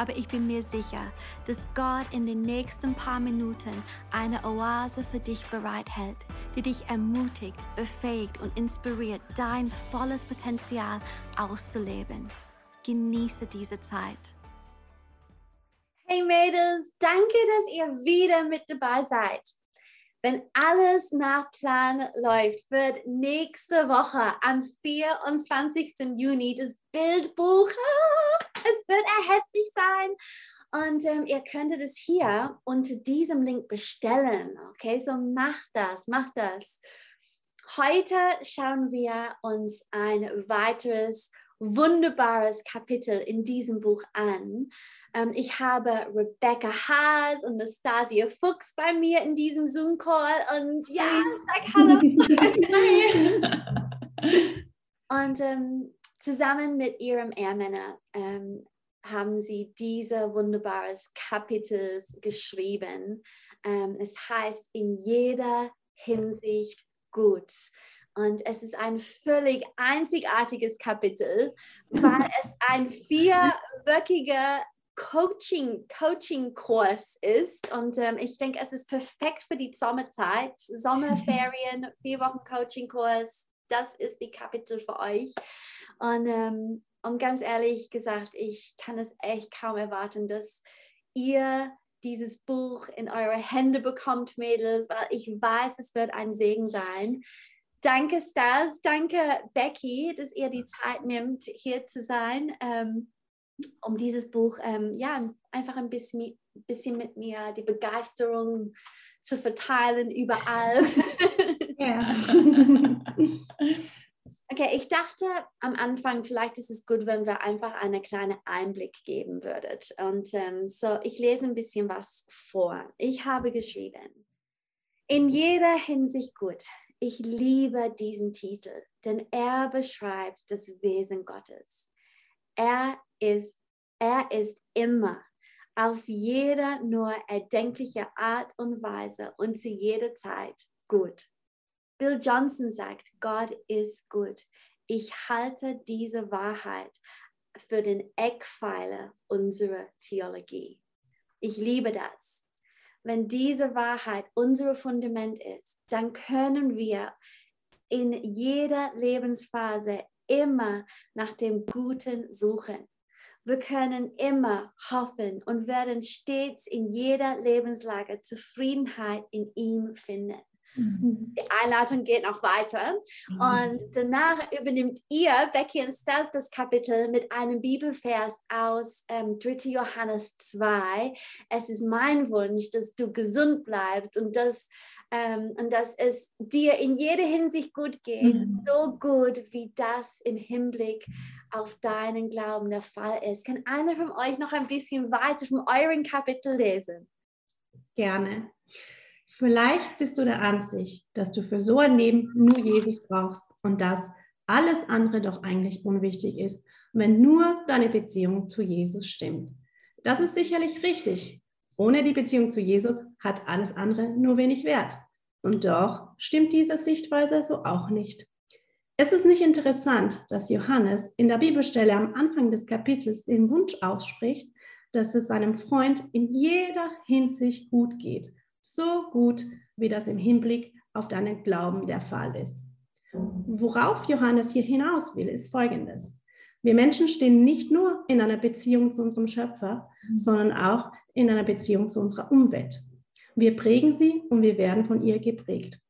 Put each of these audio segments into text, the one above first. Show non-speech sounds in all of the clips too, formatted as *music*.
aber ich bin mir sicher, dass Gott in den nächsten paar Minuten eine Oase für dich bereithält, die dich ermutigt, befähigt und inspiriert, dein volles Potenzial auszuleben. Genieße diese Zeit. Hey Mädels, danke, dass ihr wieder mit dabei seid. Wenn alles nach Plan läuft, wird nächste Woche am 24. Juni das Bildbuch, ah, es wird erhältlich sein. Und ähm, ihr könntet es hier unter diesem Link bestellen. Okay, so macht das, macht das. Heute schauen wir uns ein weiteres wunderbares Kapitel in diesem Buch an. Ähm, ich habe Rebecca Haas und Nastasia Fuchs bei mir in diesem Zoom-Call und ja, sag Hallo. *laughs* und ähm, zusammen mit ihrem Ehrmänner ähm, haben sie diese wunderbares Kapitel geschrieben. Ähm, es heißt in jeder Hinsicht gut. Und es ist ein völlig einzigartiges Kapitel, weil es ein vierwöchiger Coaching, Coaching-Kurs ist. Und ähm, ich denke, es ist perfekt für die Sommerzeit. Sommerferien, *laughs* vier Wochen Coaching-Kurs. Das ist die Kapitel für euch. Und, ähm, und ganz ehrlich gesagt, ich kann es echt kaum erwarten, dass ihr dieses Buch in eure Hände bekommt, Mädels, weil ich weiß, es wird ein Segen sein. Danke, Stas. Danke, Becky, dass ihr die Zeit nimmt, hier zu sein, ähm, um dieses Buch ähm, ja, einfach ein bisschen, bisschen mit mir die Begeisterung zu verteilen überall. Ja. *laughs* okay, ich dachte am Anfang, vielleicht ist es gut, wenn wir einfach einen kleinen Einblick geben würdet. Und ähm, so, ich lese ein bisschen was vor. Ich habe geschrieben. In jeder Hinsicht gut. Ich liebe diesen Titel, denn er beschreibt das Wesen Gottes. Er ist, er ist immer auf jeder nur erdenkliche Art und Weise und zu jeder Zeit gut. Bill Johnson sagt, Gott ist gut. Ich halte diese Wahrheit für den Eckpfeiler unserer Theologie. Ich liebe das wenn diese Wahrheit unser Fundament ist, dann können wir in jeder Lebensphase immer nach dem Guten suchen. Wir können immer hoffen und werden stets in jeder Lebenslage Zufriedenheit in ihm finden. Mhm. Die Einladung geht noch weiter. Mhm. Und danach übernimmt ihr, Becky und Stas, das Kapitel mit einem Bibelvers aus ähm, 3. Johannes 2. Es ist mein Wunsch, dass du gesund bleibst und dass, ähm, und dass es dir in jeder Hinsicht gut geht. Mhm. So gut, wie das im Hinblick auf deinen Glauben der Fall ist. Kann einer von euch noch ein bisschen weiter von euren Kapitel lesen? Gerne. Vielleicht bist du der Ansicht, dass du für so ein Leben nur Jesus brauchst und dass alles andere doch eigentlich unwichtig ist, wenn nur deine Beziehung zu Jesus stimmt. Das ist sicherlich richtig. Ohne die Beziehung zu Jesus hat alles andere nur wenig Wert. Und doch stimmt diese Sichtweise so auch nicht. Es ist nicht interessant, dass Johannes in der Bibelstelle am Anfang des Kapitels den Wunsch ausspricht, dass es seinem Freund in jeder Hinsicht gut geht so gut, wie das im Hinblick auf deinen Glauben der Fall ist. Worauf Johannes hier hinaus will, ist Folgendes. Wir Menschen stehen nicht nur in einer Beziehung zu unserem Schöpfer, sondern auch in einer Beziehung zu unserer Umwelt. Wir prägen sie und wir werden von ihr geprägt.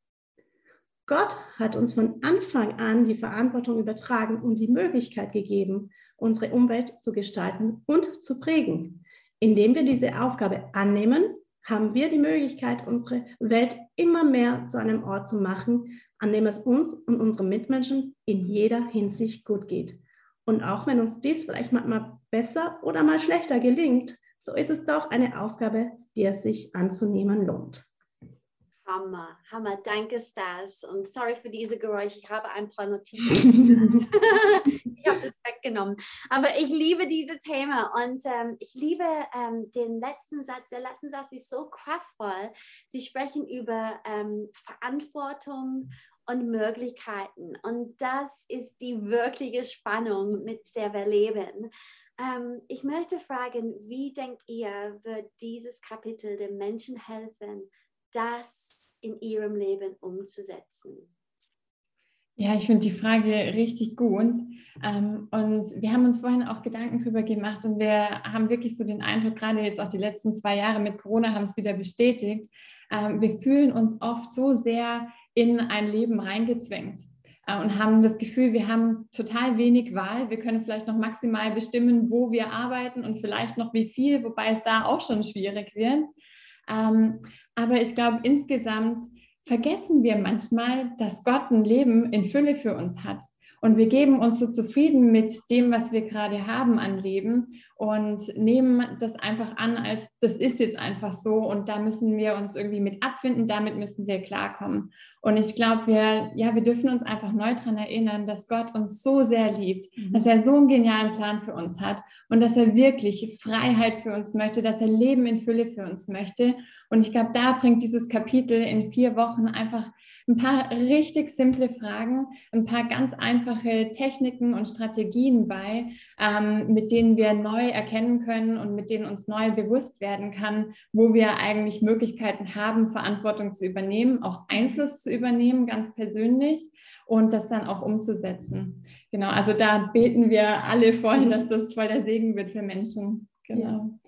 Gott hat uns von Anfang an die Verantwortung übertragen und die Möglichkeit gegeben, unsere Umwelt zu gestalten und zu prägen. Indem wir diese Aufgabe annehmen haben wir die Möglichkeit, unsere Welt immer mehr zu einem Ort zu machen, an dem es uns und unseren Mitmenschen in jeder Hinsicht gut geht. Und auch wenn uns dies vielleicht manchmal besser oder mal schlechter gelingt, so ist es doch eine Aufgabe, die es sich anzunehmen lohnt. Hammer, Hammer. Danke, Stas. Und sorry für diese Geräusche. Ich habe ein paar Notizen. *laughs* *laughs* ich habe das weggenommen. Aber ich liebe dieses Thema und ähm, ich liebe ähm, den letzten Satz. Der letzte Satz ist so kraftvoll. Sie sprechen über ähm, Verantwortung und Möglichkeiten. Und das ist die wirkliche Spannung, mit der wir leben. Ähm, ich möchte fragen, wie denkt ihr, wird dieses Kapitel den Menschen helfen, das in ihrem Leben umzusetzen? Ja, ich finde die Frage richtig gut. Ähm, und wir haben uns vorhin auch Gedanken darüber gemacht und wir haben wirklich so den Eindruck, gerade jetzt auch die letzten zwei Jahre mit Corona haben es wieder bestätigt, ähm, wir fühlen uns oft so sehr in ein Leben reingezwängt äh, und haben das Gefühl, wir haben total wenig Wahl. Wir können vielleicht noch maximal bestimmen, wo wir arbeiten und vielleicht noch wie viel, wobei es da auch schon schwierig wird. Ähm, aber ich glaube, insgesamt vergessen wir manchmal, dass Gott ein Leben in Fülle für uns hat. Und wir geben uns so zufrieden mit dem, was wir gerade haben an Leben und nehmen das einfach an, als das ist jetzt einfach so und da müssen wir uns irgendwie mit abfinden, damit müssen wir klarkommen. Und ich glaube, wir, ja, wir dürfen uns einfach neu daran erinnern, dass Gott uns so sehr liebt, mhm. dass er so einen genialen Plan für uns hat und dass er wirklich Freiheit für uns möchte, dass er Leben in Fülle für uns möchte. Und ich glaube, da bringt dieses Kapitel in vier Wochen einfach ein paar richtig simple Fragen, ein paar ganz einfache Techniken und Strategien bei, ähm, mit denen wir neu erkennen können und mit denen uns neu bewusst werden kann, wo wir eigentlich Möglichkeiten haben, Verantwortung zu übernehmen, auch Einfluss zu übernehmen, ganz persönlich und das dann auch umzusetzen. Genau, also da beten wir alle voll, dass das voll der Segen wird für Menschen. Genau.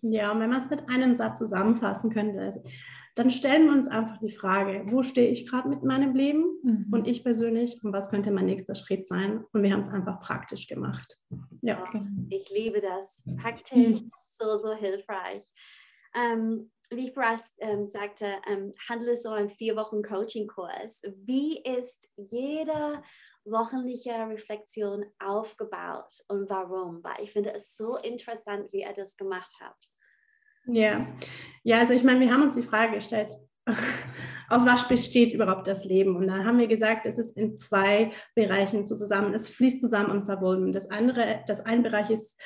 Ja, und wenn man es mit einem Satz zusammenfassen könnte, dann stellen wir uns einfach die Frage, wo stehe ich gerade mit meinem Leben mhm. und ich persönlich und was könnte mein nächster Schritt sein? Und wir haben es einfach praktisch gemacht. Ja. Ich liebe das. Praktisch so, so hilfreich. Ähm, wie ich bereits ähm, sagte, ähm, handelt es so ein vier Wochen Coaching-Kurs. Wie ist jede wochenliche Reflexion aufgebaut und warum? Weil ich finde es so interessant, wie er das gemacht hat. Ja, ja, also ich meine, wir haben uns die Frage gestellt, *laughs* aus was besteht überhaupt das Leben? Und dann haben wir gesagt, es ist in zwei Bereichen zusammen, es fließt zusammen und verbunden. Das andere, das ein Bereich ist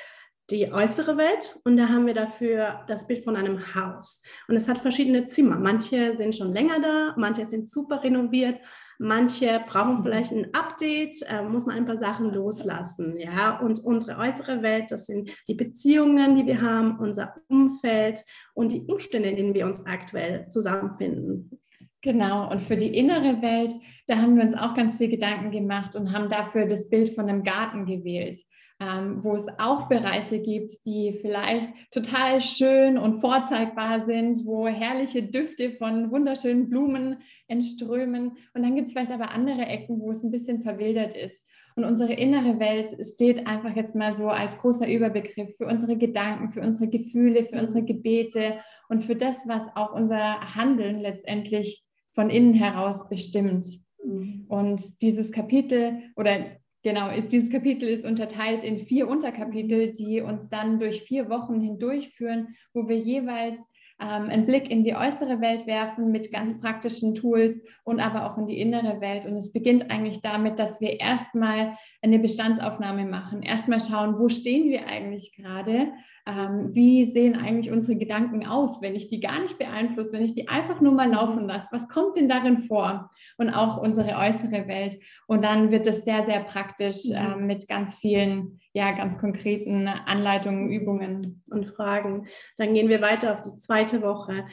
die äußere Welt und da haben wir dafür das Bild von einem Haus. Und es hat verschiedene Zimmer. Manche sind schon länger da, manche sind super renoviert, manche brauchen vielleicht ein Update, äh, muss man ein paar Sachen loslassen. Ja? Und unsere äußere Welt, das sind die Beziehungen, die wir haben, unser Umfeld und die Umstände, in denen wir uns aktuell zusammenfinden. Genau, und für die innere Welt, da haben wir uns auch ganz viel Gedanken gemacht und haben dafür das Bild von einem Garten gewählt ähm, wo es auch Bereiche gibt, die vielleicht total schön und vorzeigbar sind, wo herrliche Düfte von wunderschönen Blumen entströmen. Und dann gibt es vielleicht aber andere Ecken, wo es ein bisschen verwildert ist. Und unsere innere Welt steht einfach jetzt mal so als großer Überbegriff für unsere Gedanken, für unsere Gefühle, für unsere Gebete und für das, was auch unser Handeln letztendlich von innen heraus bestimmt. Mhm. Und dieses Kapitel oder Genau, dieses Kapitel ist unterteilt in vier Unterkapitel, die uns dann durch vier Wochen hindurchführen, wo wir jeweils ähm, einen Blick in die äußere Welt werfen mit ganz praktischen Tools und aber auch in die innere Welt. Und es beginnt eigentlich damit, dass wir erstmal eine Bestandsaufnahme machen, erstmal schauen, wo stehen wir eigentlich gerade ähm, wie sehen eigentlich unsere Gedanken aus, wenn ich die gar nicht beeinflusse, wenn ich die einfach nur mal laufen lasse, was kommt denn darin vor? Und auch unsere äußere Welt. Und dann wird es sehr, sehr praktisch äh, mit ganz vielen, ja, ganz konkreten Anleitungen, Übungen und Fragen. Dann gehen wir weiter auf die zweite Woche.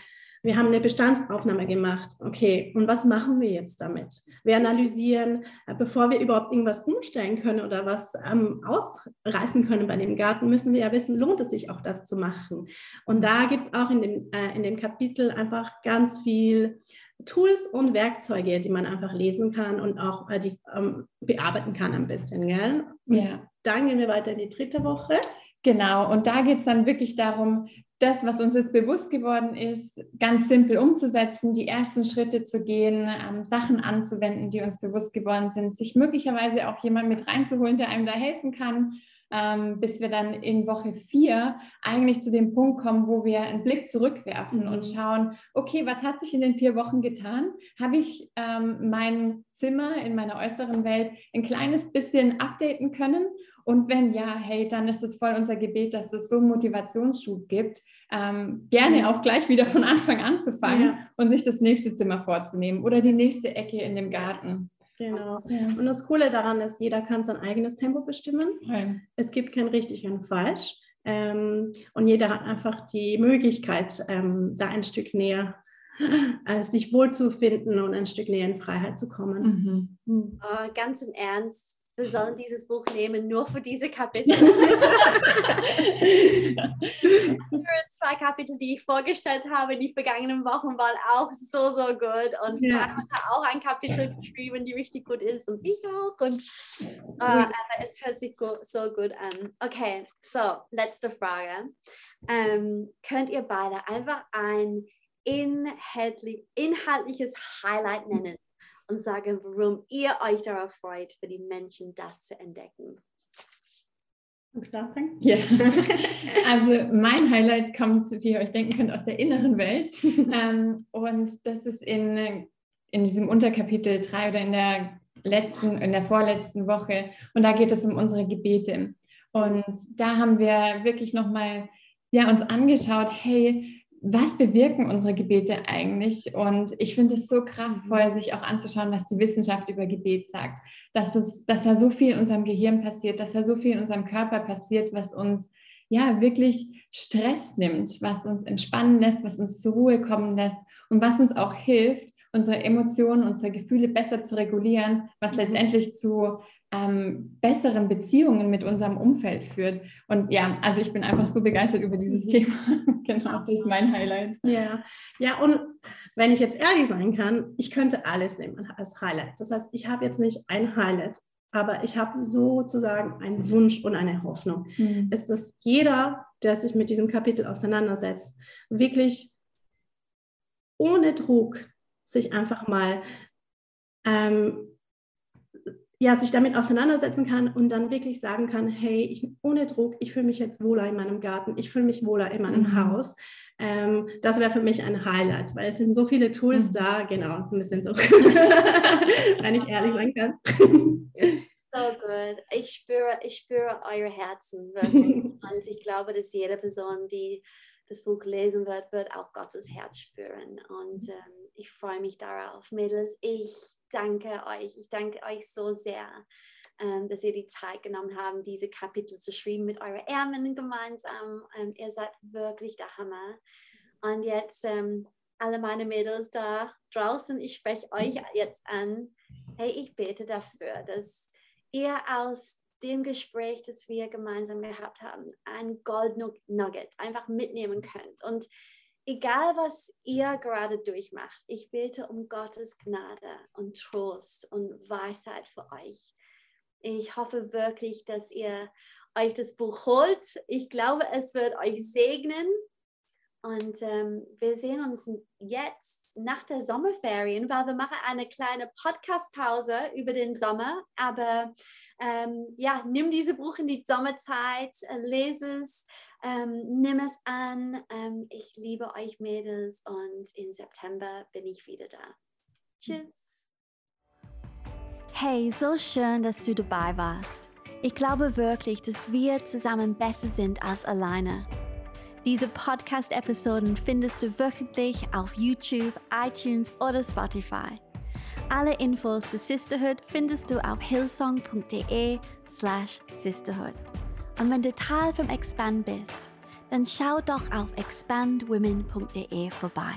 Wir haben eine Bestandsaufnahme gemacht. Okay, und was machen wir jetzt damit? Wir analysieren, äh, bevor wir überhaupt irgendwas umstellen können oder was ähm, ausreißen können bei dem Garten, müssen wir ja wissen, lohnt es sich auch das zu machen. Und da gibt es auch in dem, äh, in dem Kapitel einfach ganz viel Tools und Werkzeuge, die man einfach lesen kann und auch äh, die ähm, bearbeiten kann ein bisschen. Gell? Ja. Dann gehen wir weiter in die dritte Woche. Genau, und da geht es dann wirklich darum, das, was uns jetzt bewusst geworden ist, ganz simpel umzusetzen, die ersten Schritte zu gehen, ähm, Sachen anzuwenden, die uns bewusst geworden sind, sich möglicherweise auch jemand mit reinzuholen, der einem da helfen kann. ähm, bis wir dann in Woche vier eigentlich zu dem Punkt kommen, wo wir einen Blick zurückwerfen mhm. und schauen, okay, was hat sich in den vier Wochen getan? Habe ich ähm, mein Zimmer in meiner äußeren Welt ein kleines bisschen updaten können? Und wenn ja, hey, dann ist es voll unser Gebet, dass es so einen Motivationsschub gibt, ähm, gerne auch gleich wieder von Anfang an zu fangen ja. und sich das nächste Zimmer vorzunehmen oder die nächste Ecke in dem Garten. Genau. Ja. Und das Coole daran ist, jeder kann sein eigenes Tempo bestimmen. Ja. Es gibt kein richtig und falsch. Ähm, und jeder hat einfach die Möglichkeit, ähm, da ein Stück näher *laughs* äh, sich wohlzufinden und ein Stück näher in Freiheit zu kommen. Mhm. Mhm. Uh, ganz im Ernst, wir sollen dieses Buch nehmen, nur für diese Kapitel. *laughs* zwei Kapitel, die ich vorgestellt habe in die vergangenen Wochen, waren auch so, so gut. Und ja. hat auch ein Kapitel geschrieben, die richtig gut ist. Und ich auch. Und äh, aber es hört sich gut, so gut an. Okay, so, letzte Frage. Ähm, könnt ihr beide einfach ein inhaltlich, inhaltliches Highlight nennen und sagen, warum ihr euch darauf freut, für die Menschen das zu entdecken. Ja, *laughs* also mein Highlight kommt, wie ihr euch denken könnt, aus der inneren Welt. *laughs* ähm, und das ist in, in diesem Unterkapitel 3 oder in der letzten, in der vorletzten Woche. Und da geht es um unsere Gebete. Und da haben wir wirklich nochmal ja, uns angeschaut, hey, was bewirken unsere Gebete eigentlich? Und ich finde es so kraftvoll, sich auch anzuschauen, was die Wissenschaft über Gebet sagt. Dass, es, dass da so viel in unserem Gehirn passiert, dass da so viel in unserem Körper passiert, was uns ja wirklich Stress nimmt, was uns entspannen lässt, was uns zur Ruhe kommen lässt und was uns auch hilft, unsere Emotionen, unsere Gefühle besser zu regulieren, was mhm. letztendlich zu ähm, besseren Beziehungen mit unserem Umfeld führt. Und ja, also ich bin einfach so begeistert über dieses mhm. Thema. *laughs* genau, das ist mein Highlight. Ja, ja, und wenn ich jetzt ehrlich sein kann, ich könnte alles nehmen als Highlight. Das heißt, ich habe jetzt nicht ein Highlight, aber ich habe sozusagen einen Wunsch und eine Hoffnung. Mhm. Ist, dass jeder, der sich mit diesem Kapitel auseinandersetzt, wirklich ohne Druck sich einfach mal ähm, ja, sich damit auseinandersetzen kann und dann wirklich sagen kann, hey, ich, ohne Druck, ich fühle mich jetzt wohler in meinem Garten, ich fühle mich wohler in meinem mhm. Haus. Ähm, das wäre für mich ein Highlight, weil es sind so viele Tools mhm. da, genau, ist ein bisschen so, *laughs* wenn ich ehrlich sein kann. So gut. Ich spüre, ich spüre eure Herzen *laughs* wirklich. Und ich glaube, dass jede Person, die das Buch lesen wird, wird auch Gottes Herz spüren. Und ähm, ich freue mich darauf. Mädels, ich danke euch. Ich danke euch so sehr, ähm, dass ihr die Zeit genommen habt, diese Kapitel zu schreiben mit euren Ärmeln gemeinsam. Ähm, ihr seid wirklich der Hammer. Und jetzt ähm, alle meine Mädels da draußen, ich spreche euch *laughs* jetzt an. Hey, ich bete dafür, dass ihr aus dem Gespräch, das wir gemeinsam gehabt haben, ein Gold Nugget einfach mitnehmen könnt. Und egal was ihr gerade durchmacht, ich bete um Gottes Gnade und Trost und Weisheit für euch. Ich hoffe wirklich, dass ihr euch das Buch holt. Ich glaube, es wird euch segnen und ähm, wir sehen uns jetzt nach der Sommerferien, weil wir machen eine kleine Podcast-Pause über den Sommer. Aber ähm, ja, nimm dieses Buch in die Sommerzeit, äh, lese es, ähm, nimm es an. Ähm, ich liebe euch Mädels und im September bin ich wieder da. Tschüss. Hey, so schön, dass du dabei warst. Ich glaube wirklich, dass wir zusammen besser sind als alleine. Diese Podcast-Episoden findest du wöchentlich auf YouTube, iTunes oder Spotify. Alle Infos zu Sisterhood findest du auf hillsong.de slash Und wenn du Teil vom Expand bist, dann schau doch auf expandwomen.de vorbei.